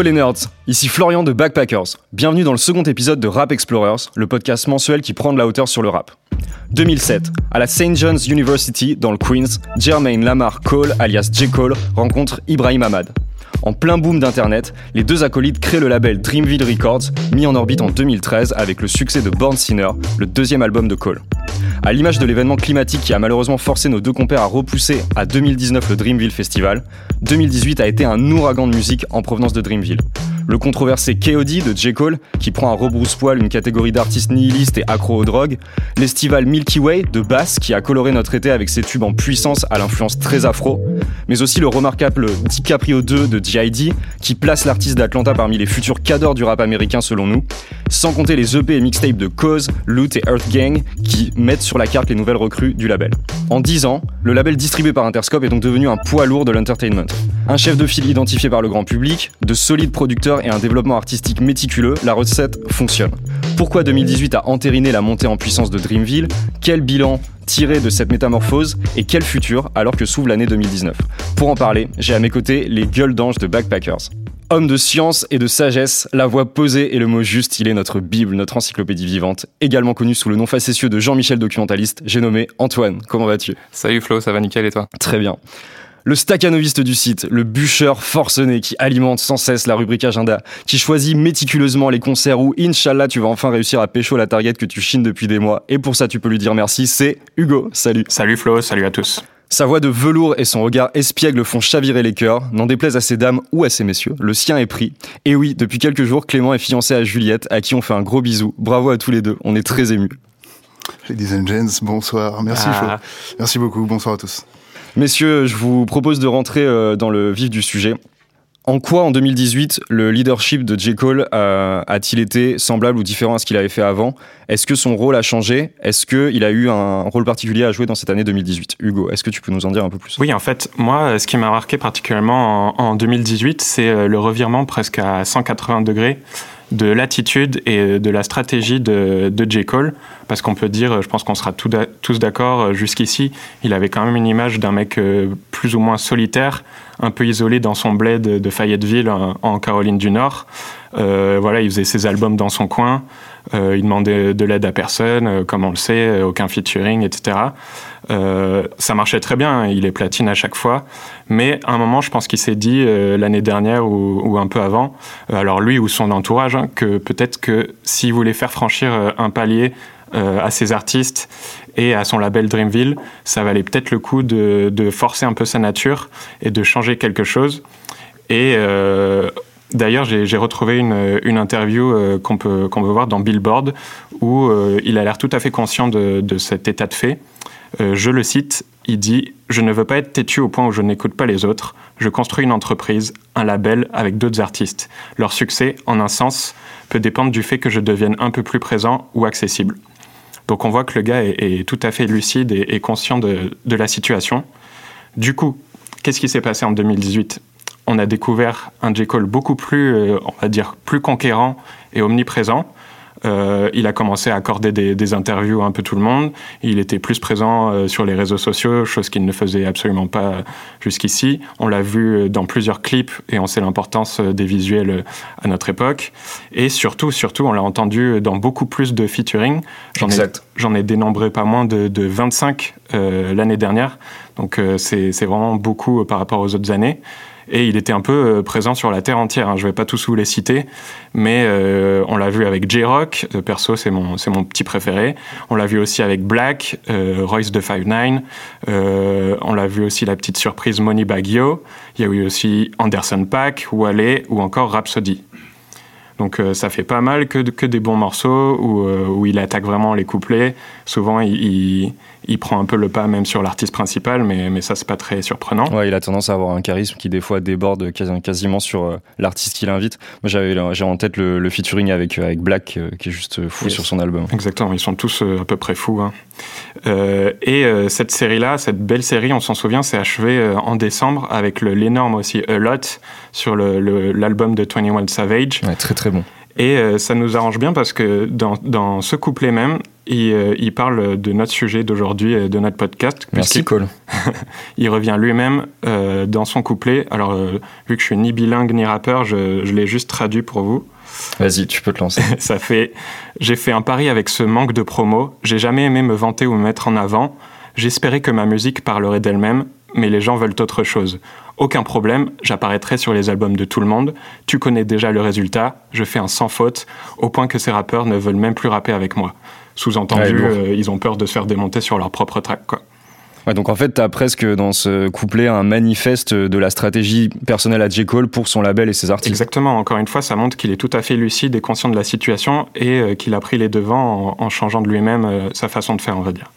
Yo les nerds, ici Florian de Backpackers. Bienvenue dans le second épisode de Rap Explorers, le podcast mensuel qui prend de la hauteur sur le rap. 2007, à la St. John's University dans le Queens, Jermaine Lamar Cole, alias J. Cole, rencontre Ibrahim Ahmad. En plein boom d'Internet, les deux acolytes créent le label Dreamville Records, mis en orbite en 2013 avec le succès de Born Sinner, le deuxième album de Cole. À l'image de l'événement climatique qui a malheureusement forcé nos deux compères à repousser à 2019 le Dreamville Festival, 2018 a été un ouragan de musique en provenance de Dreamville. Le controversé KOD de J. Cole, qui prend à rebrousse-poil une catégorie d'artistes nihilistes et accro aux drogues, l'estival Milky Way de Bass, qui a coloré notre été avec ses tubes en puissance à l'influence très afro, mais aussi le remarquable DiCaprio 2 de G.I.D., qui place l'artiste d'Atlanta parmi les futurs cadors du rap américain selon nous, sans compter les EP et mixtapes de Cause, Loot et Earth Gang, qui mettent sur la carte les nouvelles recrues du label. En 10 ans, le label distribué par Interscope est donc devenu un poids lourd de l'entertainment. Un chef de file identifié par le grand public, de solides producteurs et un développement artistique méticuleux, la recette fonctionne. Pourquoi 2018 a entériné la montée en puissance de Dreamville? Quel bilan tirer de cette métamorphose et quel futur alors que s'ouvre l'année 2019 Pour en parler, j'ai à mes côtés les gueules d'ange de Backpackers. Homme de science et de sagesse, la voix posée et le mot juste, il est notre Bible, notre encyclopédie vivante, également connu sous le nom facétieux de Jean-Michel Documentaliste, j'ai nommé Antoine. Comment vas-tu? Salut Flo, ça va nickel et toi? Très bien. Le staccanoviste du site, le bûcheur forcené qui alimente sans cesse la rubrique agenda, qui choisit méticuleusement les concerts où, inshallah, tu vas enfin réussir à pécho la target que tu chines depuis des mois. Et pour ça, tu peux lui dire merci, c'est Hugo. Salut. Salut Flo, salut à tous. Sa voix de velours et son regard espiègle font chavirer les cœurs. N'en déplaise à ces dames ou à ces messieurs, le sien est pris. Et oui, depuis quelques jours, Clément est fiancé à Juliette, à qui on fait un gros bisou. Bravo à tous les deux, on est très émus. Ladies and gents, bonsoir. Merci Ah. Flo. Merci beaucoup. Bonsoir à tous. Messieurs, je vous propose de rentrer euh, dans le vif du sujet. En quoi, en 2018, le leadership de J. Cole a-t-il été semblable ou différent à ce qu'il avait fait avant? Est-ce que son rôle a changé? Est-ce qu'il a eu un rôle particulier à jouer dans cette année 2018 Hugo, est-ce que tu peux nous en dire un peu plus? Oui, en fait, moi, ce qui m'a marqué particulièrement en, en 2018, c'est euh, le revirement presque à 180 degrés de l'attitude et de la stratégie de, de J. Cole. Parce qu'on peut dire, je pense qu'on sera tous d'accord, euh, jusqu'ici, il avait quand même une image d'un mec euh, plus ou moins solitaire, un peu isolé dans son bled de Fayetteville en, Caroline du Nord. Euh, voilà, il faisait ses albums dans son coin, euh, il demandait de l'aide à personne, euh, comme on le sait, aucun featuring, etc. Ça marchait très bien, il est platine à chaque fois. Mais à un moment, je pense qu'il s'est dit l'année dernière ou, un peu avant, alors lui ou son entourage, hein, que peut-être que s'il voulait faire franchir un palier à ses artistes et à son label Dreamville, ça valait peut-être le coup de, forcer un peu sa nature et de changer quelque chose. Et euh, d'ailleurs, j'ai retrouvé une, interview euh, qu'on peut, voir dans Billboard où euh, il a l'air tout à fait conscient de, cet état de fait. Euh, je le cite, il dit Je ne veux pas être têtu au point où je n'écoute pas les autres. Je construis une entreprise, un label avec d'autres artistes. Leur succès, en un sens, peut dépendre du fait que je devienne un peu plus présent ou accessible. Donc on voit que le gars est, tout à fait lucide et, conscient de, la situation. Du coup, qu'est-ce qui s'est passé en 2018 On a découvert un J. Beaucoup plus, euh, on va dire, plus conquérant et omniprésent. Euh, il a commencé à accorder des, des interviews à un peu tout le monde. Il était plus présent euh, sur les réseaux sociaux, chose qu'il ne faisait absolument pas euh, jusqu'ici. On l'a vu euh, dans plusieurs clips et on sait l'importance euh, des visuels à notre époque. Et surtout, surtout, on l'a entendu dans beaucoup plus de featuring. J'en ai, ai dénombré pas moins de, de 25 euh, l'année dernière. Donc euh, c'est c'est vraiment beaucoup par rapport aux autres années. Et il était un peu euh, présent sur la terre entière. hein. Je vais pas tous vous les citer, mais euh, on l'a vu avec J-Rock. euh, perso, c'est mon, c'est mon petit préféré. On l'a vu aussi avec Black, Royce de 5'9". Euh, on l'a vu aussi la petite surprise Money Baggio. Il y a eu aussi Anderson Paak, Wale ou encore Rhapsody. Donc ça fait pas mal que, que des bons morceaux où, où il attaque vraiment les couplets. Souvent, il, il prend un peu le pas même sur l'artiste principal, mais, mais ça, c'est pas très surprenant. Ouais, il a tendance à avoir un charisme qui des fois déborde quasi- quasiment sur euh, l'artiste qu'il invite. Moi, j'avais j'ai en tête le, le featuring avec euh, avec Black euh, qui est juste fou Yes. sur son album. Exactement, ils sont tous à peu près fous. hein. Euh, et euh, cette série-là, cette belle série, on s'en souvient, s'est achevée euh, en décembre avec l'énorme aussi A Lot sur l'album de 21 Savage. Ouais, très très bon. Et ça nous arrange bien parce que dans, dans ce couplet même, et euh, il parle de notre sujet d'aujourd'hui, de notre podcast. Merci Cole. il revient lui-même euh, dans son couplet. Alors, euh, vu que je suis ni bilingue ni rappeur, je, je l'ai juste traduit pour vous. Vas-y, tu peux te lancer. Ça fait J'ai fait un pari avec ce manque de promo. J'ai jamais aimé me vanter ou me mettre en avant. J'espérais que ma musique parlerait d'elle-même, mais les gens veulent autre chose. Aucun problème, j'apparaîtrai sur les albums de tout le monde. Tu connais déjà le résultat. Je fais un sans faute, au point que ces rappeurs ne veulent même plus rapper avec moi. Sous-entendu, Ouais, euh, ils ont peur de se faire démonter sur leur propre track. Quoi. Ouais, donc en fait, t'as presque dans ce couplet un manifeste de la stratégie personnelle à J. Cole pour son label et ses artistes. Exactement, encore une fois, ça montre qu'il est tout à fait lucide et conscient de la situation et euh, qu'il a pris les devants en, en changeant de lui-même euh, sa façon de faire, on va dire.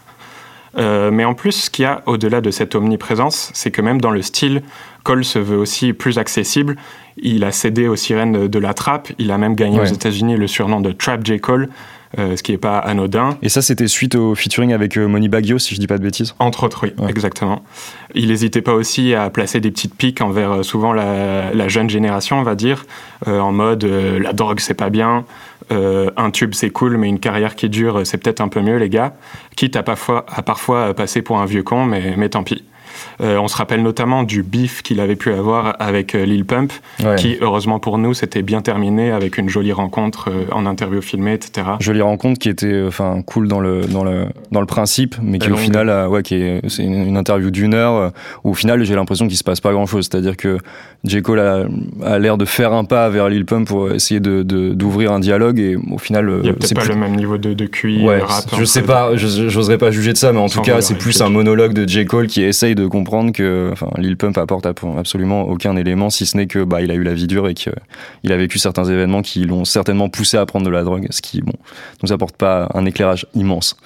Euh, mais en plus, ce qu'il y a au-delà de cette omniprésence, c'est que même dans le style, Cole se veut aussi plus accessible. Il a cédé aux sirènes de la trap. Il a même gagné Ouais. aux États-Unis le surnom de Trap J. Cole, ce qui n'est pas anodin. Et ça, c'était suite au featuring avec euh, Money Baggio, si je dis pas de bêtises. Entre autres, oui, Ouais. exactement. Il n'hésitait pas aussi à placer des petites piques envers euh, souvent la, la jeune génération, on va dire, euh, en mode euh, la drogue c'est pas bien, euh, un tube c'est cool, mais une carrière qui dure euh, c'est peut-être un peu mieux, les gars. Quitte à parfois, à parfois euh, passer pour un vieux con, mais, mais tant pis. Euh, on se rappelle notamment du bif qu'il avait pu avoir avec euh, Lil Pump, Ouais. qui, heureusement pour nous, s'était bien terminé avec une jolie rencontre euh, en interview filmée, etc. Jolie rencontre qui était enfin cool dans le dans le dans le principe, mais qui au final, ouais, qui est c'est une, une interview d'une heure où au final j'ai l'impression qu'il se passe pas grand chose. C'est-à-dire que J Cole a, a l'air de faire un pas vers Lil Pump pour essayer de d'ouvrir un dialogue et au final Il n'y a peut-être c'est pas plus- le même niveau de, de QI, Ouais, rap. je sais pas, je- j'oserais pas juger de ça, mais en Sans tout cas, c'est plus un monologue de J. Cole qui essaye de comprendre que, enfin, Lil Pump apporte ap- absolument aucun élément, si ce n'est que, bah, il a eu la vie dure et qu'il a vécu certains événements qui l'ont certainement poussé à prendre de la drogue, ce qui, bon, nous apporte pas un éclairage immense.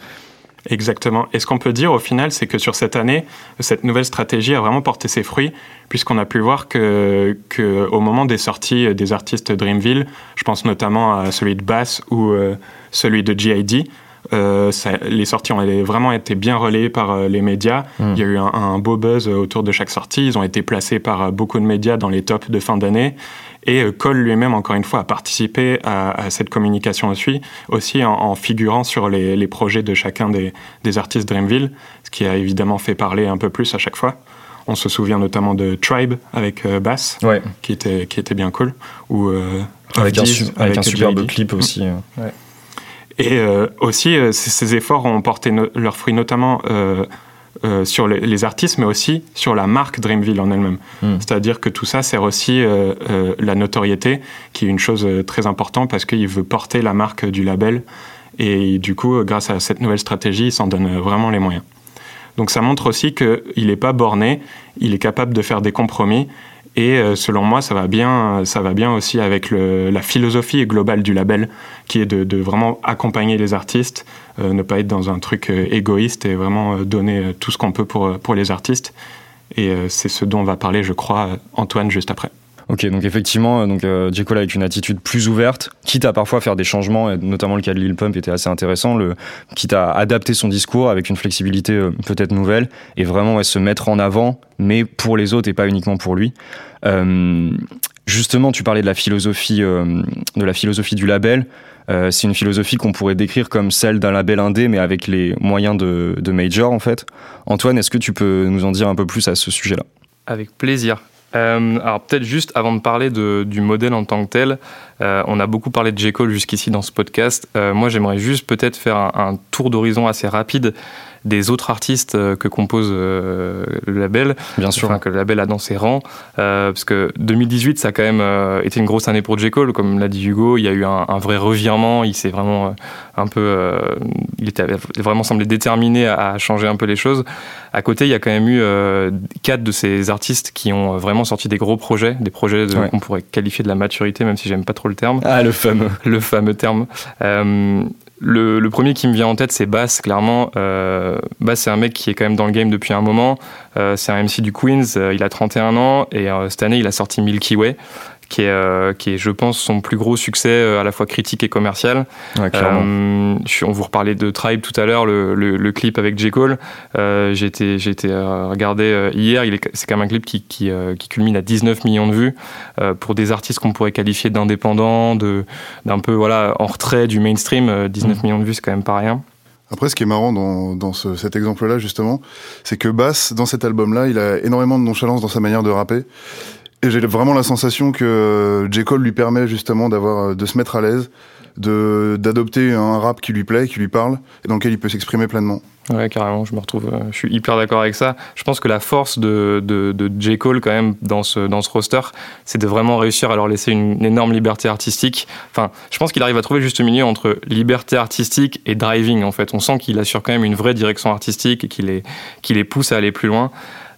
Exactement. Et ce qu'on peut dire au final, c'est que sur cette année, cette nouvelle stratégie a vraiment porté ses fruits, puisqu'on a pu voir que, que au moment des sorties des artistes Dreamville, je pense notamment à celui de Bass ou euh, celui de G.I.D., euh, ça- les sorties ont vraiment été bien relayées par euh, les médias. Mm. Il y a eu un, un beau buzz autour de chaque sortie. Ils ont été placés par euh, beaucoup de médias dans les tops de fin d'année. Et euh, Cole lui-même, encore une fois, a participé à, à cette communication aussi, aussi en, en figurant sur les, les projets de chacun des, des artistes Dreamville, ce qui a évidemment fait parler un peu plus à chaque fois. On se souvient notamment de Tribe avec euh, Bass, Ouais. qui était, qui était bien cool, ou euh, Avec un, avec un superbe clip aussi. euh. Et euh, aussi, euh, ces, efforts ont porté no- leurs fruits notamment euh, euh, sur les, les artistes, mais aussi sur la marque Dreamville en elle-même. Mm. C'est-à-dire que tout ça sert aussi euh, euh, la notoriété, qui est une chose très importante parce qu'il veut porter la marque du label. Et du coup, grâce à cette nouvelle stratégie, il s'en donne vraiment les moyens. Donc ça montre aussi qu'il n'est pas borné, il est capable de faire des compromis. Et euh, selon moi, ça va bien, ça va bien aussi avec la philosophie globale du label, qui est de, vraiment accompagner les artistes, euh, ne pas être dans un truc euh, égoïste et vraiment donner tout ce qu'on peut pour, pour les artistes. Et c'est ce dont va parler, je crois, Antoine juste après. Ok, donc effectivement, euh, donc euh, avec une attitude plus ouverte, quitte à parfois faire des changements, et notamment le cas de Lil Pump était assez intéressant, le, quitte à adapter son discours avec une flexibilité euh, peut-être nouvelle, et vraiment ouais, se mettre en avant, mais pour les autres et pas uniquement pour lui. Euh, justement, tu parlais de la philosophie, euh, de la philosophie du label. C'est une philosophie qu'on pourrait décrire comme celle d'un label indé, mais avec les moyens de, de major en fait. Antoine, est-ce que tu peux nous en dire un peu plus à ce sujet-là? Avec plaisir. Euh, alors peut-être juste avant de parler de- du modèle en tant que tel, euh, on a beaucoup parlé de. Cole jusqu'ici dans ce podcast. Euh, moi j'aimerais juste peut-être faire un, un tour d'horizon assez rapide des autres artistes euh, que compose euh, le label, Bien sûr. enfin que le label a dans ses rangs, euh, parce que 2018 ça a quand même été une grosse année pour J. Cole, comme l'a dit Hugo, il y a eu un, un vrai revirement, il s'est vraiment un peu, il était vraiment semblé déterminé à, à changer un peu les choses. À côté, il y a quand même eu quatre de ces artistes qui ont vraiment sorti des gros projets, des projets de- Ouais. qu'on pourrait qualifier de la maturité, même si j'aime pas trop le terme Ah, le fameux. le fameux terme. Euh, le, premier qui me vient en tête, c'est Bass, clairement. Euh, Bass, c'est un mec qui est quand même dans le game depuis un moment. Euh, c'est un MC du Queens, euh, il a 31 ans et cette année, il a sorti Milky Way, qui est, euh, qui est, je pense, son plus gros succès euh, à la fois critique et commercial. Ouais. Euh, on vous reparlait de Tribe tout à l'heure, le, le- le clip avec J. Cole. J'ai été, regardé hier. C'est quand même un clip qui, qui, qui culmine à 19 millions de vues pour des artistes qu'on pourrait qualifier d'indépendants, d'un peu voilà en retrait du mainstream. euh, 19 Mm. millions de vues, c'est quand même pas rien. Après, ce qui est marrant dans, dans ce, cet exemple-là, justement, c'est que Bass, dans cet album-là, il a énormément de nonchalance dans sa manière de rapper. Et j'ai vraiment la sensation que J. Cole lui permet justement d'avoir, de se mettre à l'aise, de d'adopter un rap qui lui plaît, qui lui parle, et dans lequel il peut s'exprimer pleinement. Ouais, carrément, je me retrouve, euh, je suis hyper d'accord avec ça. Je pense que la force de, de, J. Cole, quand même, dans ce, dans ce roster, c'est de vraiment réussir à leur laisser une, énorme liberté artistique. Enfin, je pense qu'il arrive à trouver juste le milieu entre liberté artistique et driving, en fait. On sent qu'il assure quand même une vraie direction artistique et qu'il qu'il les pousse à aller plus loin.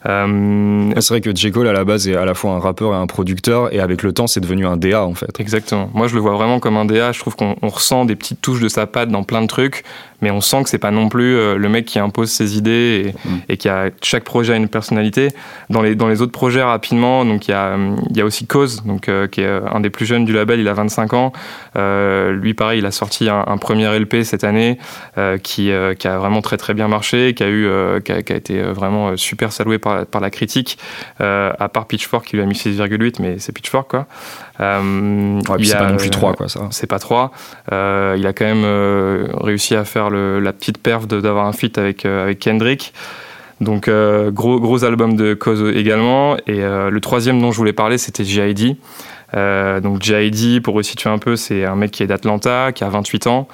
Euh... C'est vrai que J. Cole à la base est à la fois un rappeur et un producteur et avec le temps c'est devenu un DA en fait. Exactement. Moi je le vois vraiment comme un DA. Je trouve qu'on ressent des petites touches de sa patte dans plein de trucs, mais on sent que c'est pas non plus euh, le mec qui impose ses idées et, mm. et, qui a chaque projet a une personnalité. Dans les dans les autres projets rapidement, donc il y a y a aussi Cause, donc euh, qui est un des plus jeunes du label. Il a 25 ans. Euh, lui pareil, il a sorti un, un premier LP cette année euh, qui qui a vraiment très très bien marché, qui a eu qui a, qui, a, été vraiment super salué par par, la critique, euh, à part Pitchfork qui lui a mis 6,8, mais c'est Pitchfork quoi. Euh, ouais, c'est pas non plus 3 quoi ça. C'est pas 3. Euh, il a quand même euh, réussi à faire le, la petite perf d'avoir un feat avec, euh, avec Kendrick. Donc euh, gros, gros album de Cause également. Et euh, le troisième dont je voulais parler, c'était. Euh, donc G.I.D. pour resituer un peu, c'est un mec qui est d'Atlanta, qui a 28 ans,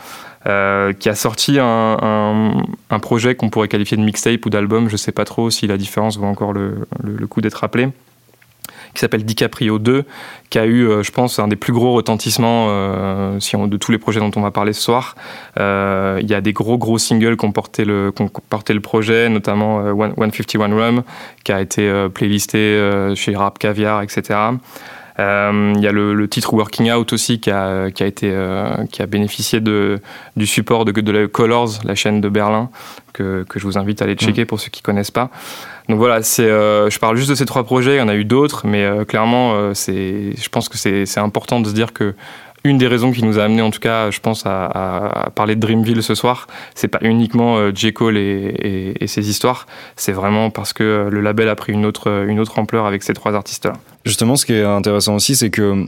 euh, qui a sorti un, un, un projet qu'on pourrait qualifier de mixtape ou d'album, je sais pas trop si la différence vaut encore le, le, le coup d'être rappelé qui s'appelle DiCaprio 2, qui a eu, euh, je pense, un des plus gros retentissements euh, si on, de tous les projets dont on va parler ce soir. Euh, il y a des gros gros singles qui ont porté le, qui ont porté le projet, notamment euh, 151 Rum, qui a été playlisté chez Rap Caviar, etc. Il euh, y a le, le, titre Working Out aussi qui a, qui a, été, euh, qui a bénéficié de, du support de, de la Colors, la chaîne de Berlin, que, que je vous invite à aller checker mmh. pour ceux qui ne connaissent pas. Donc voilà, c'est, euh, je parle juste de ces trois projets, il y en a eu d'autres, mais euh, clairement, euh, c'est, je pense que c'est, c'est important de se dire que une des raisons qui nous a amené, en tout cas, je pense, à, à, à parler de Dreamville ce soir, c'est pas uniquement euh, J. Cole et, et, et, ses histoires, c'est vraiment parce que le label a pris une autre, une autre ampleur avec ces trois artistes-là. Justement, ce qui est intéressant aussi, c'est que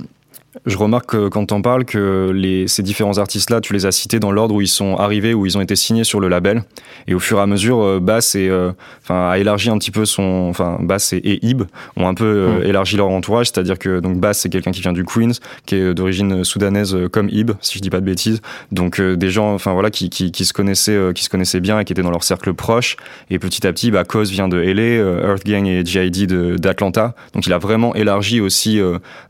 je remarque que, quand on parle que les, ces différents artistes-là, tu les as cités dans l'ordre où ils sont arrivés, où ils ont été signés sur le label. Et au fur et à mesure, euh, Bass et, euh, a élargi un petit peu son, enfin, Bass et, et Ib ont un peu euh, mmh. élargi leur entourage. C'est-à-dire que donc Bass c'est quelqu'un qui vient du Queens, qui est d'origine soudanaise comme Ib, si je dis pas de bêtises. Donc des gens, enfin voilà, qui, qui, qui se connaissaient, qui se connaissaient bien et qui étaient dans leur cercle proche. Et petit à petit, bah, Cause vient de LA, Earth Gang et G.I.D. d'Atlanta. Donc il a vraiment élargi aussi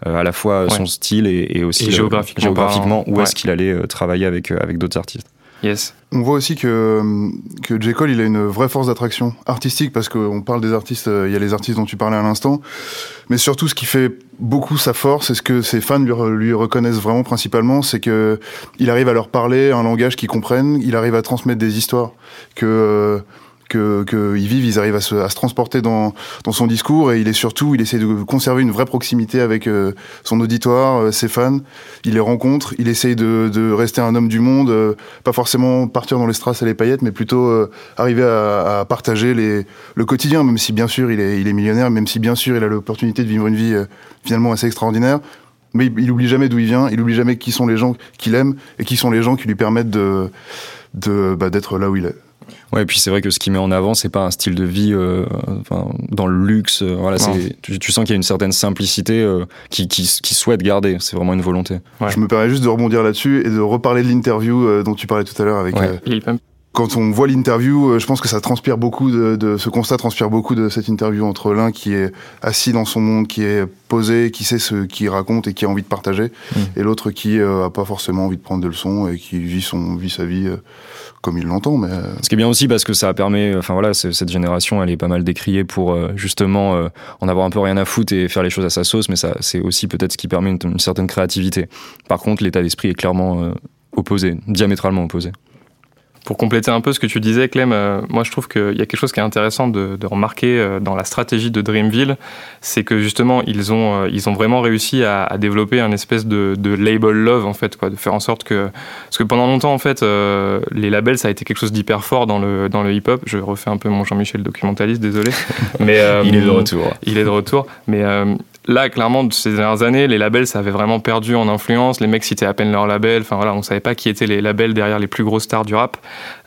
à la fois ouais. son style et, et aussi et géographiquement, euh, géographiquement où ouais. est-ce qu'il allait euh, travailler avec, euh, avec d'autres artistes. Yes. On voit aussi que, que J. Cole, il a une vraie force d'attraction artistique parce qu'on parle des artistes, il y a les artistes dont tu parlais à l'instant, mais surtout ce qui fait beaucoup sa force et ce que ses fans lui, lui reconnaissent vraiment principalement, c'est que il arrive à leur parler un langage qu'ils comprennent, il arrive à transmettre des histoires que que qu'ils vivent, ils arrivent à se, à se transporter dans, dans son discours et il est surtout, il essaie de conserver une vraie proximité avec euh, son auditoire, euh, ses fans. Il les rencontre, il essaye de, de rester un homme du monde, euh, pas forcément partir dans les strass et les paillettes, mais plutôt euh, arriver à, à, partager les, le quotidien, même si bien sûr il est, il est millionnaire, même si bien sûr il a l'opportunité de vivre une vie euh, finalement assez extraordinaire. Mais il, il oublie jamais d'où il vient, il oublie jamais qui sont les gens qu'il aime et qui sont les gens qui lui permettent de d'être bah, là où il est. Ouais, et puis c'est vrai que ce qu'il met en avant, c'est pas un style de vie euh, enfin, dans le luxe. Euh, voilà, c'est, tu, tu, sens qu'il y a une certaine simplicité euh, qui, qui, qui, souhaite garder. C'est vraiment une volonté. Ouais. Je me permets juste de rebondir là-dessus et de reparler de l'interview euh, dont tu parlais tout à l'heure avec. Ouais. Quand on voit l'interview, je pense que ça transpire beaucoup de, de, ce constat transpire beaucoup de cette interview entre l'un qui est assis dans son monde, qui est posé, qui sait ce qu'il raconte et qui a envie de partager, mmh. et l'autre qui euh, a pas forcément envie de prendre de leçons et qui vit son vit sa vie euh, comme il l'entend. Mais ce qui est bien aussi parce que ça permet, enfin voilà, cette génération, elle est pas mal décriée pour euh, justement euh, en avoir un peu rien à foutre et faire les choses à sa sauce, mais ça, c'est aussi peut-être ce qui permet une, une certaine créativité. Par contre, l'état d'esprit est clairement euh, opposé, diamétralement opposé. Pour compléter un peu ce que tu disais, Clem, euh, moi je trouve qu'il y a quelque chose qui est intéressant de, de remarquer euh, dans la stratégie de Dreamville, c'est que justement ils ont, euh, ils ont vraiment réussi à, à développer un espèce de, de, label love en fait, quoi, de faire en sorte que parce que pendant longtemps en fait euh, les labels ça a été quelque chose d'hyper fort dans le dans le hip hop. Je refais un peu mon Jean-Michel documentaliste, désolé, mais il est de retour. Il est de retour, mais là, clairement, ces dernières années, les labels, ça avait vraiment perdu en influence. Les mecs citaient à peine leur label. Enfin voilà, on savait pas qui étaient les labels derrière les plus grosses stars du rap.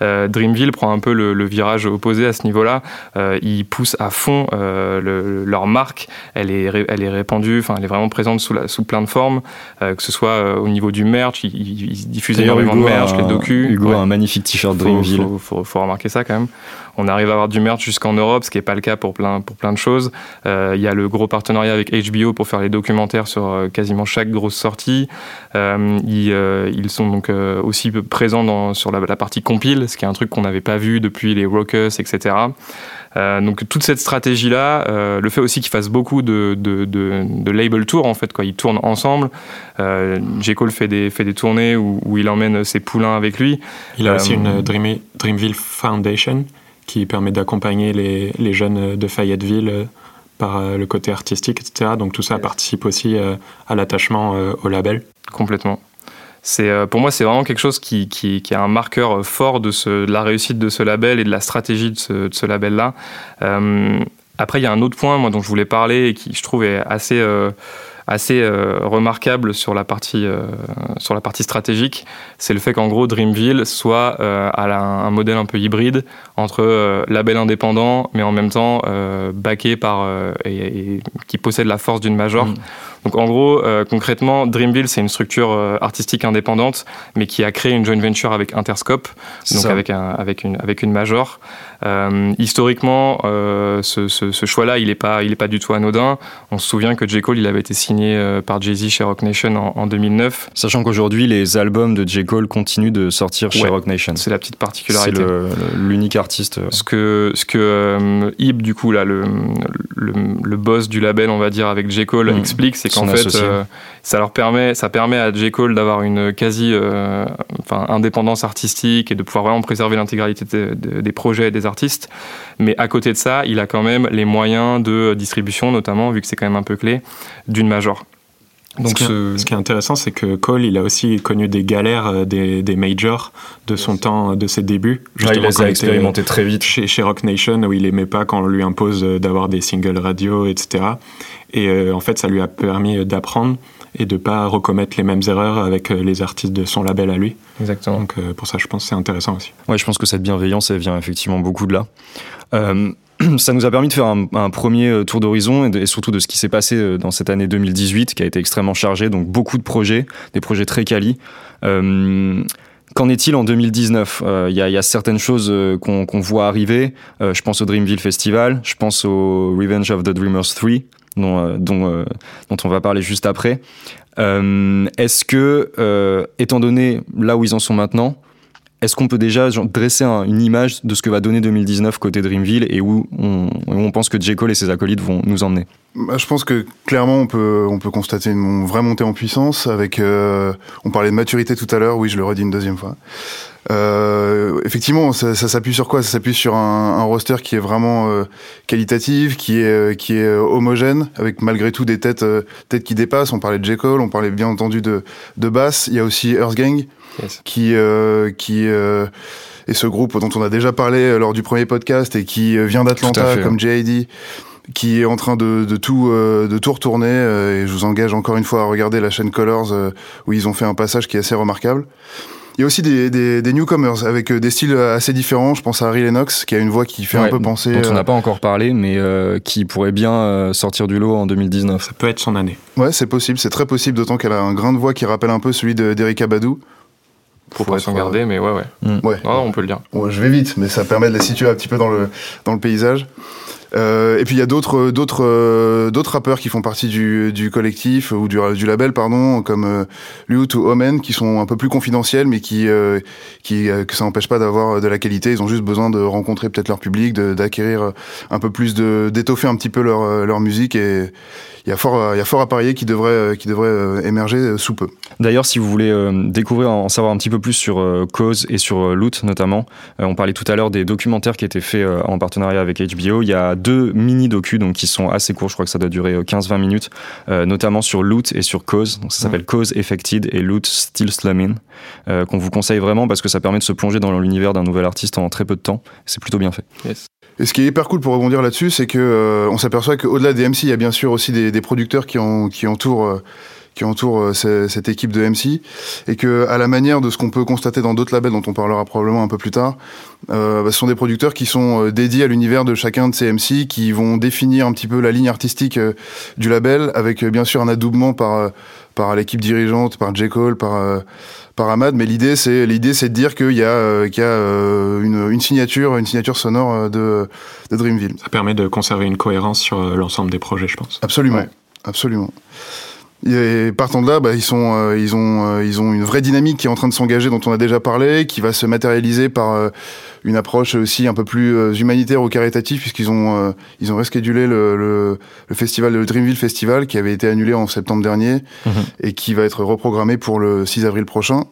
Euh, Dreamville prend un peu le, virage opposé à ce niveau-là. Euh, ils poussent à fond euh, leur marque. Elle est, elle est répandue. Enfin, elle est vraiment présente sous, la, sous plein de formes, que ce soit au niveau du merch. Ils, ils diffusent énormément de merch, les docus. Hugo a un magnifique t-shirt Dreamville. Faut, faut, faut, remarquer ça quand même. On arrive à avoir du merch jusqu'en Europe, ce qui n'est pas le cas pour plein, pour plein de choses. Il y a le gros partenariat avec HBO pour faire les documentaires sur euh, quasiment chaque grosse sortie. Euh, euh, ils, sont donc aussi présents dans, sur la, partie compile, ce qui est un truc qu'on n'avait pas vu depuis les Rockus, etc. donc toute cette stratégie-là, le fait aussi qu'ils fassent beaucoup de, de, label tours, en fait, quoi. ils tournent ensemble. J. Cole fait des, fait des tournées où, où il emmène ses poulains avec lui. Il a aussi une Dreamville Foundation qui permet d'accompagner les, les, jeunes de Fayetteville par euh, le côté artistique, etc. Donc tout ça participe aussi euh, à l'attachement euh, au label. Complètement. C'est pour moi c'est vraiment quelque chose qui, qui, qui, est un marqueur fort de, ce, de, la réussite de ce label et de la stratégie de ce, de ce label là. après il y a un autre point moi dont je voulais parler et qui je trouve est assez assez euh, remarquable sur la partie, euh, sur la partie stratégique, c'est le fait qu'en gros Dreamville soit euh, à un modèle un peu hybride entre label indépendant, mais en même temps backé par et, qui possède la force d'une major. Mm. Donc en gros, concrètement, Dreamville, c'est une structure artistique indépendante, mais qui a créé une joint venture avec Interscope, donc avec, un, avec, une, avec une major. Euh, historiquement, euh, ce, ce, ce choix-là, il n'est pas, il est pas du tout anodin. On se souvient que J. Cole, il avait été signé euh, par Jay-Z chez Rock Nation en, en 2009. Sachant qu'aujourd'hui, les albums de J. Cole continuent de sortir chez Rock Nation. C'est la petite particularité. C'est l'unique artiste. Ce que, ce que euh, Ib, du coup, là, le, le, le, boss du label, on va dire, avec J. Cole, mmh. explique, c'est qu'en fait, ça leur permet, ça permet à J. Cole d'avoir une quasi, enfin, indépendance artistique et de pouvoir vraiment préserver l'intégralité des projets et des artistes. Mais à côté de ça, il a quand même les moyens de distribution, notamment, vu que c'est quand même un peu clé, d'une major. Donc ce, qui est, intéressant, c'est que Cole, il a aussi connu des galères euh, des, des majors de son temps, de ses débuts. il les a expérimenté très vite. Chez, chez, Rock Nation, où il aimait pas quand on lui impose d'avoir des singles radio, etc. Et euh, en fait, ça lui a permis d'apprendre et de pas recommettre les mêmes erreurs avec euh, les artistes de son label à lui. Exactement. Donc euh, pour ça, je pense que c'est intéressant aussi. Ouais, je pense que cette bienveillance, elle vient effectivement beaucoup de là. Euh, ça nous a permis de faire un, premier tour d'horizon et, surtout de ce qui s'est passé dans cette année 2018 qui a été extrêmement chargée, donc beaucoup de projets, des projets très quali. Qu'en est-il en 2019 Il y, a certaines choses qu'on voit arriver. je pense au Dreamville Festival, je pense au Revenge of the Dreamers 3, dont, euh, euh, dont, on va parler juste après. Euh, est-ce que, étant donné là où ils en sont maintenant, est-ce qu'on peut déjà dresser une image de ce que va donner 2019 côté Dreamville et où on, où on pense que J. Cole et ses acolytes vont nous emmener? Bah, Je pense que clairement on peut, on peut constater une vraie montée en puissance avec, on parlait de maturité tout à l'heure, oui je le redis une deuxième fois. Euh, effectivement, ça, ça s'appuie sur quoi? Ça s'appuie sur un, un, roster qui est vraiment euh, qualitatif, qui est euh, qui est euh, homogène, avec malgré tout des têtes têtes qui dépassent. On parlait de J Cole, on parlait bien entendu de de bass. Il y a aussi Earth Gang qui qui est ce groupe dont on a déjà parlé lors du premier podcast et qui vient d'Atlanta comme JID qui est en train de, de tout de tout retourner et je vous engage encore une fois à regarder la chaîne Colors où ils ont fait un passage qui est assez remarquable. Il y a aussi des, des, des, newcomers avec euh, des styles assez différents. Je pense à Harry Lennox qui a une voix qui fait un peu penser. Dont on n'a euh, pas encore parlé, mais euh, qui pourrait bien sortir du lot en 2019. Ça peut être son année. Ouais, c'est possible, c'est très possible, d'autant qu'elle a un grain de voix qui rappelle un peu celui d'Erika Badou. Faut pas s'en garder, mais ouais, ouais. Mm. ouais. Non, on peut le dire. Ouais, je vais vite, mais ça permet de la situer un petit peu dans le, dans le paysage. Euh, et puis il y a d'autres d'autres euh, d'autres rappeurs qui font partie du, collectif ou du, label pardon comme euh, Lute ou Omen qui sont un peu plus confidentiels mais qui euh, qui que ça n'empêche pas d'avoir de la qualité ils ont juste besoin de rencontrer peut-être leur public d'acquérir un peu plus de d'étoffer un petit peu leur leur musique et il y a fort, il y a fort à parier qui devrait, euh, qui devrait euh, émerger euh, sous peu. D'ailleurs, si vous voulez découvrir, en savoir un petit peu plus sur Cause et sur Loot notamment, on parlait tout à l'heure des documentaires qui étaient faits en partenariat avec HBO. Il y a deux mini docus donc qui sont assez courts. Je crois que ça doit durer 15-20 minutes, notamment sur Loot et sur Cause. Donc ça s'appelle Cause Affected et Loot Still Slumming, qu'on vous conseille vraiment parce que ça permet de se plonger dans l'univers d'un nouvel artiste en très peu de temps. C'est plutôt bien fait. Yes. Et ce qui est hyper cool pour rebondir là-dessus, c'est que euh, on s'aperçoit qu'au-delà des MC, il y a bien sûr aussi des, des producteurs qui, ont, qui entourent. Euh, qui entourent euh, cette équipe de MC et que à la manière de ce qu'on peut constater dans d'autres labels dont on parlera probablement un peu plus tard, euh, bah, ce sont des producteurs qui sont dédiés à l'univers de chacun de ces MC qui vont définir un petit peu la ligne artistique du label avec bien sûr un adoubement par par l'équipe dirigeante, par J Cole, par par Ahmad, mais l'idée c'est l'idée c'est de dire qu'il y a, euh, qu'il y a euh, une, une, signature, une signature sonore euh, de, de Dreamville. Ça permet de conserver une cohérence sur l'ensemble des projets, je pense. Absolument, absolument. Et partant de là, bah, ils sont, ils ont, ils ont une vraie dynamique qui est en train de s'engager, dont on a déjà parlé, qui va se matérialiser par une approche aussi un peu plus humanitaire ou caritative, puisqu'ils ont, ils ont reschedulé le, le, le, festival, le Dreamville Festival, qui avait été annulé en septembre dernier mhm. et qui va être reprogrammé pour le 6 avril prochain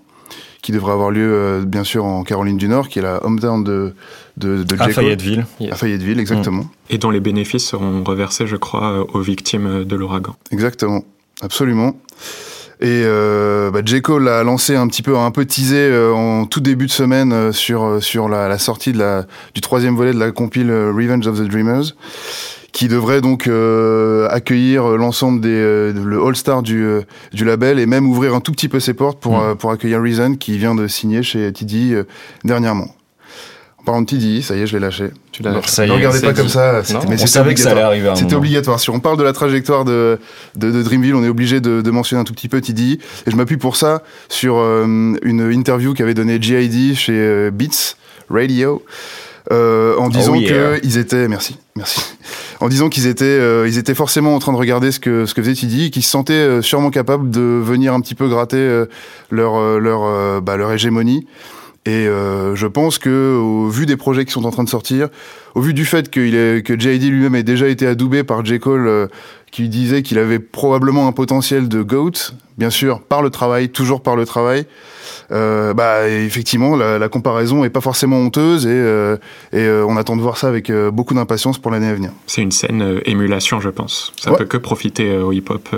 qui devrait avoir lieu euh, bien sûr en Caroline du Nord, qui est la hometown de, de, de à Fayetteville. À Fayetteville, exactement. Et dont les bénéfices seront reversés, je crois, euh, aux victimes de l'ouragan. Exactement, absolument. Et euh, bah, J. Cole a lancé un petit peu, un peu teasé euh, en tout début de semaine sur, sur la, la sortie de la, du troisième volet de la compile Revenge of the Dreamers qui devrait donc euh, accueillir l'ensemble des euh, le All-Star du, euh, du label et même ouvrir un tout petit peu ses portes pour, mm. pour accueillir Reason qui vient de signer chez TD dernièrement. Parlant de TD, ça y est, je l'ai lâché. Tu l'as lâché. Ne regardez pas comme ça. Mais on savait que ça allait arriver. C'était obligatoire. Si on parle de la trajectoire de, de, de Dreamville, on est obligé de, de, mentionner un tout petit peu TD. Et je m'appuie pour ça sur une interview qu'avait donnée GID chez Beats Radio. Euh, en disant oh qu'ils étaient, merci, merci, en disant qu'ils étaient, euh, ils étaient forcément en train de regarder ce que ce que faisait Tidy, qu'ils se sentaient euh, sûrement capables de venir un petit peu gratter leur leur bah, leur hégémonie. Et je pense que au vu des projets qui sont en train de sortir, au vu du fait qu'il est, que JID lui-même ait déjà été adoubé par J. Cole, qui disait qu'il avait probablement un potentiel de GOAT, bien sûr, par le travail, toujours par le travail, euh, bah effectivement la, la, comparaison est pas forcément honteuse et, euh, et euh, on attend de voir ça avec euh, beaucoup d'impatience pour l'année à venir. C'est une scène émulation, je pense. Ça peut que profiter au hip-hop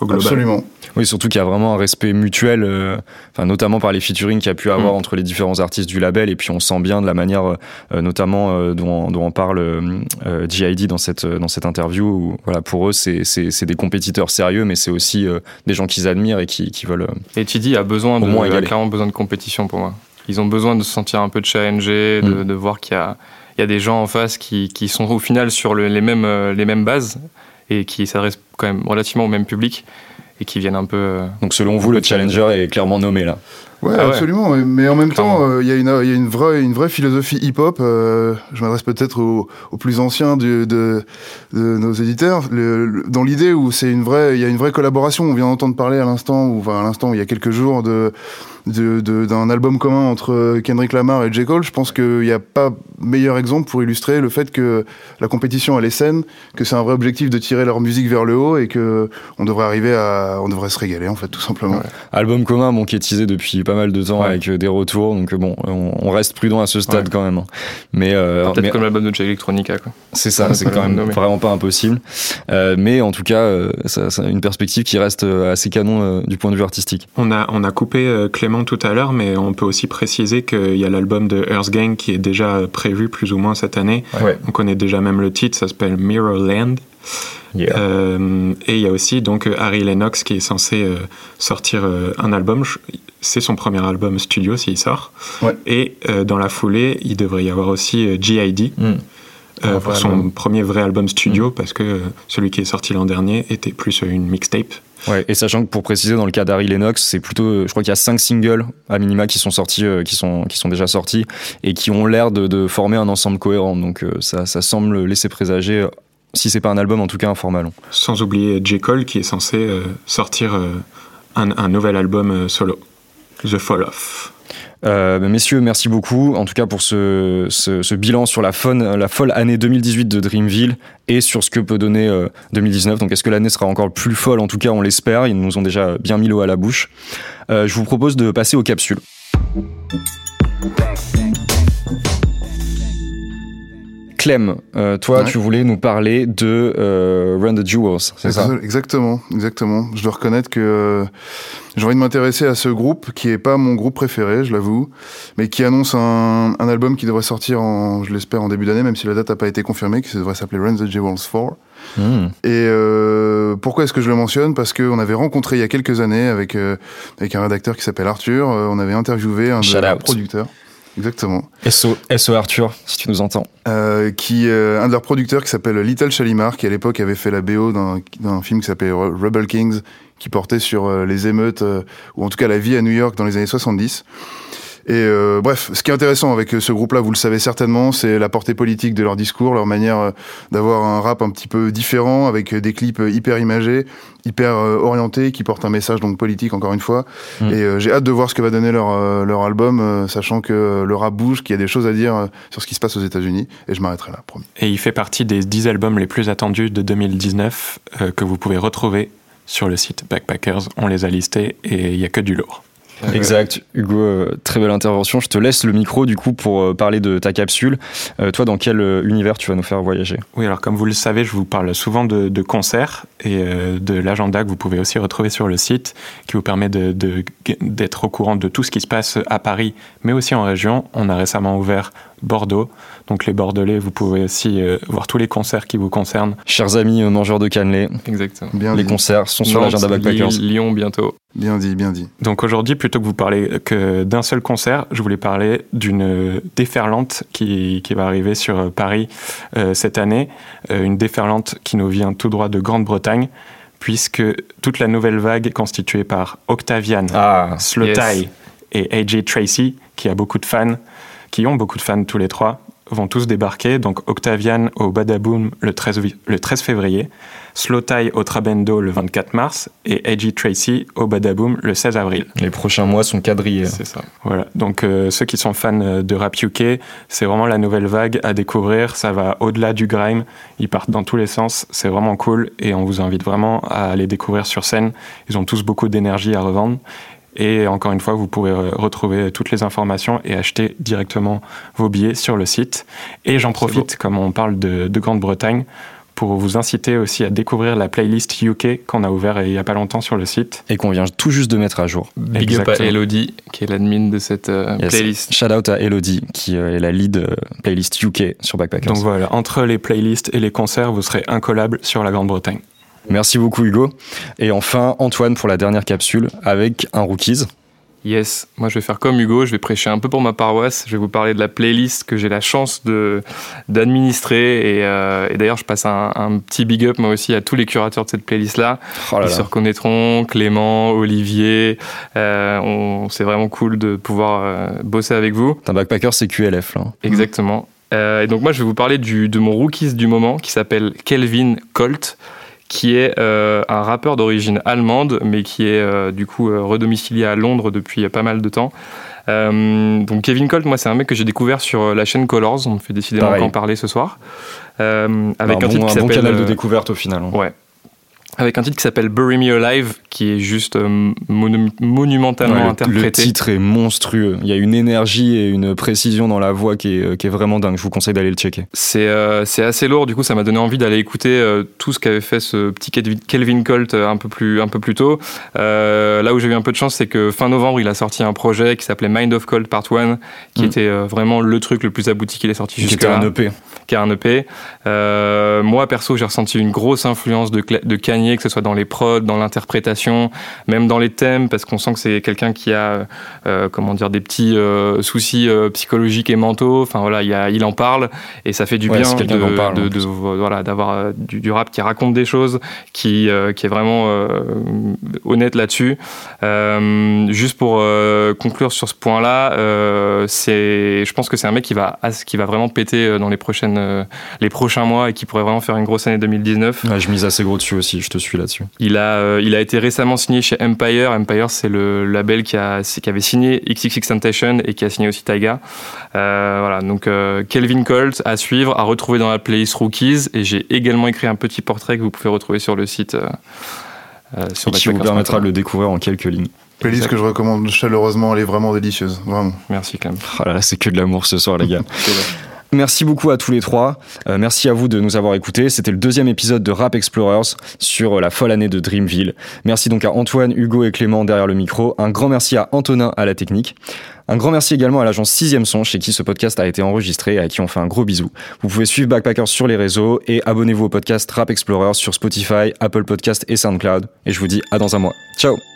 au global. Absolument. Oui, surtout qu'il y a vraiment un respect mutuel, euh, enfin notamment par les featuring qu'il y a pu avoir mm. entre les différents artistes du label, et puis on sent bien de la manière, euh, notamment euh, dont, dont, on parle GID dans cette dans cette interview. Où, voilà, pour eux, c'est c'est des compétiteurs sérieux, mais c'est aussi des gens qu'ils admirent et qui, qui veulent. et Tidy a besoin de, moins a clairement besoin de compétition pour moi. Ils ont besoin de se sentir un peu challengés, de, mm. de voir qu'il y a il y a des gens en face qui, qui sont au final sur le, les mêmes les mêmes bases et qui s'adressent quand même relativement au même public et qui viennent un peu. Euh, Donc selon vous, le challenger est clairement nommé là. Ouais, ah absolument. Mais en même temps, euh, il y, a une, y a une vraie, une vraie philosophie hip-hop. Euh, je m'adresse peut-être aux, aux, plus anciens de, de, de nos éditeurs. Le, dans l'idée où c'est une vraie, il y a une vraie collaboration. On vient d'entendre parler à l'instant, ou enfin à l'instant, il y a quelques jours, de d'un album commun entre Kendrick Lamar et J. Cole, je pense qu'il n'y a pas meilleur exemple pour illustrer le fait que la compétition elle est saine, que c'est un vrai objectif de tirer leur musique vers le haut et que on devrait arriver à, on devrait se régaler en fait tout simplement. Album commun, bon qui est teasé depuis pas mal de temps avec euh, des retours, donc bon, on, reste prudent à ce stade quand même. Hein. Mais euh, peut-être comme l'album de J Electronica quoi. C'est ça, c'est quand même vraiment pas impossible. Euh, mais en tout cas, euh, ça, ça, une perspective qui reste assez canon du point de vue artistique. On a on a coupé Clément tout à l'heure, mais on peut aussi préciser qu'il y a l'album de Earth Gang qui est déjà prévu plus ou moins cette année. On connaît déjà même le titre, ça s'appelle Mirrorland. Euh, et il y a aussi donc Harry Lennox qui est censé euh, sortir euh, un album. C'est son premier album studio s'il sort. Et dans la foulée, il devrait y avoir aussi G.I.D. Mm. pour son premier vrai album studio, mm. parce que celui qui est sorti l'an dernier était plus une mixtape. Ouais, et sachant que pour préciser, dans le cas d'Harry Lennox, c'est plutôt, je crois qu'il y a cinq singles à minima qui sont sortis, euh, qui sont qui sont déjà sortis et qui ont l'air de, de, former un ensemble cohérent. Donc euh, ça, ça semble laisser présager, euh, si c'est pas un album, en tout cas un format long. Sans oublier J Cole qui est censé sortir un, un, nouvel album solo, The Fall Off. Euh, messieurs, merci beaucoup en tout cas pour ce, ce, ce bilan sur la, fun, la folle année 2018 de Dreamville et sur ce que peut donner euh, 2019. Donc est-ce que l'année sera encore plus folle? En tout cas, on l'espère. Ils nous ont déjà bien mis l'eau à la bouche. Euh, je vous propose de passer aux capsules. Clem, euh, toi, Ouais. tu voulais nous parler de euh, Run the Jewels, c'est ça Exactement, exactement. Je dois reconnaître que euh, j'ai envie de m'intéresser à ce groupe qui est pas mon groupe préféré, je l'avoue, mais qui annonce un, un album qui devrait sortir, en, je l'espère, en début d'année, même si la date n'a pas été confirmée, qui devrait s'appeler Run the Jewels 4. Hmm. Et euh, pourquoi est-ce que je le mentionne? Parce qu'on avait rencontré il y a quelques années avec, euh, avec un rédacteur qui s'appelle Arthur, euh, on avait interviewé un de out. producteurs. Exactement. SO, SO Arthur, si tu nous entends. Euh, qui euh, un de leurs producteurs qui s'appelle Little Shalimar, qui à l'époque avait fait la BO d'un film qui s'appelait Re- Rebel Kings, qui portait sur euh, les émeutes, euh, ou en tout cas la vie à New York dans les années 70. Et euh, bref, ce qui est intéressant avec euh, ce groupe-là, vous le savez certainement, c'est la portée politique de leur discours, leur manière euh, d'avoir un rap un petit peu différent, avec des clips hyper imagés, hyper orientés, qui portent un message donc politique encore une fois. Mm. Et euh, j'ai hâte de voir ce que va donner leur, leur album, sachant que le rap bouge, qu'il y a des choses à dire sur ce qui se passe aux États-Unis. Et je m'arrêterai là, promis. Et il fait partie des 10 albums les plus attendus de 2019 euh, que vous pouvez retrouver sur le site Backpackers. On les a listés et il n'y a que du lourd. Exact, Hugo, euh, très belle intervention. Je te laisse le micro du coup pour euh, parler de ta capsule. Euh, toi, dans quel euh, univers tu vas nous faire voyager? Oui, alors comme vous le savez, je vous parle souvent de, de concerts et euh, de l'agenda que vous pouvez aussi retrouver sur le site, qui vous permet de- de- d'être au courant de tout ce qui se passe à Paris, mais aussi en région. On a récemment ouvert Bordeaux, donc les Bordelais, vous pouvez aussi euh, voir tous les concerts qui vous concernent. Chers amis euh, mangeurs de cannelé, Exactement. Bien les dit, concerts sont sur l'agenda Backpackers. Lille, Lyon bientôt. bien dit, bien dit. Donc aujourd'hui, plutôt que vous parler que d'un seul concert, je voulais parler d'une déferlante qui, qui va arriver sur euh, Paris euh, cette année. Euh, une déferlante qui nous vient tout droit de Grande-Bretagne, puisque toute la nouvelle vague constituée par Octavian, Ah, Slotai et AJ Tracy, qui a beaucoup de fans, qui ont beaucoup de fans tous les trois, vont tous débarquer. Donc Octavian au Badaboom le 13, vi- le 13 février, Slotai au Trabendo le 24 mars et AJ Tracy au Badaboom le 16 avril. les prochains mois sont quadrillés. C'est ça. Voilà, donc euh, ceux qui sont fans euh, de rap UK, c'est vraiment la nouvelle vague à découvrir. Ça va au-delà du grime, ils partent dans tous les sens. C'est vraiment cool et on vous invite vraiment à les découvrir sur scène. Ils ont tous beaucoup d'énergie à revendre. Et encore une fois, vous pourrez retrouver toutes les informations et acheter directement vos billets sur le site. Et j'en profite, comme on parle de, de Grande-Bretagne, pour vous inciter aussi à découvrir la playlist UK qu'on a ouvert il n'y a pas longtemps sur le site. Et qu'on vient tout juste de mettre à jour. Big up à. Elodie, qui est l'admin de cette euh, Yes. playlist. Shout out à Elodie, qui euh, est la lead euh, playlist UK sur Backpackers. Donc voilà, entre les playlists et les concerts, vous serez incollable sur la Grande-Bretagne. Merci beaucoup, Hugo. Et enfin, Antoine pour la dernière capsule avec un Rookies. Yes, moi je vais faire comme Hugo, je vais prêcher un peu pour ma paroisse, je vais vous parler de la playlist que j'ai la chance de d'administrer et, euh, et d'ailleurs je passe un, un petit big up moi aussi à tous les curateurs de cette playlist là. Oh là Ils là. se reconnaîtront, Clément, Olivier, euh, c'est vraiment cool de pouvoir euh, bosser avec vous. Un backpacker, c'est QLF. Là. Exactement. Et donc moi je vais vous parler du, de mon rookies du moment qui s'appelle Kelvin Colt qui est euh, un rappeur d'origine allemande mais qui est euh, du coup euh, redomicilié à Londres depuis pas mal de temps. Euh, donc Kevin Colt, moi c'est un mec que j'ai découvert sur euh, la chaîne Colors, on me fait décidément qu'en parler ce soir. Euh, avec un, un, titre bon, qui un bon canal de découverte au final. hein. Ouais. Avec un titre qui s'appelle Bury Me Alive, qui est juste euh, monu- monumentalement Ouais, le- le, interprété. titre est monstrueux. Il y a une énergie et une précision dans la voix qui est, euh, qui est vraiment dingue. Je vous conseille d'aller le checker. C'est euh, c'est assez lourd, du coup ça m'a donné envie d'aller écouter euh, tout ce qu'avait fait ce petit Kelvin- Colt un peu plus, un peu plus tôt. Là où j'ai eu un peu de chance, c'est que fin novembre, il a sorti un projet qui s'appelait Mind of Colt Part 1, qui Mm. était vraiment le truc le plus abouti qu'il ait sorti Qui était jusque-là. un EP. qui a un EP. Moi, perso, j'ai ressenti une grosse influence de, de Kanye, que ce soit dans les prods, dans l'interprétation, même dans les thèmes, parce qu'on sent que c'est quelqu'un qui a, euh, comment dire, des petits euh, soucis euh, psychologiques et mentaux. Enfin voilà, il, y a, il en parle et ça fait du Ouais, bien de, parle, voilà, d'avoir du, du rap qui raconte des choses, qui, qui est vraiment honnête là-dessus. Juste pour conclure sur ce point-là, c'est, je pense que c'est un mec qui va, qui va vraiment péter dans les prochaines, les prochains mois et qui pourrait vraiment faire une grosse année 2019. Ouais, je mise assez gros dessus aussi. Je te suis là-dessus. Il a, euh, il a été récemment signé chez Empire. Empire, c'est le label qui, a, qui avait signé XXXTentacion et qui a signé aussi Taiga. Euh, voilà, donc euh, Kelvin Colt à suivre, à retrouver dans la playlist Rookies. Et j'ai également écrit un petit portrait que vous pouvez retrouver sur le site. euh, euh, sur Et qui vous permettra de le découvrir en quelques lignes. Playlist que je recommande chaleureusement, elle est vraiment délicieuse, vraiment. Merci Clem. Oh là là, c'est que de l'amour ce soir, les gars. Merci beaucoup à tous les trois. Euh, merci à vous de nous avoir écoutés. C'était le deuxième épisode de Rap Explorers sur la folle année de Dreamville. Merci donc à Antoine, Hugo et Clément derrière le micro. Un grand merci à Antonin à la technique. Un grand merci également à l'agence 6 Son chez qui ce podcast a été enregistré et à qui on fait un gros bisou. Vous pouvez suivre Backpackers sur les réseaux et abonnez-vous au podcast Rap Explorers sur Spotify, Apple Podcast et SoundCloud. Et je vous dis à dans un mois. Ciao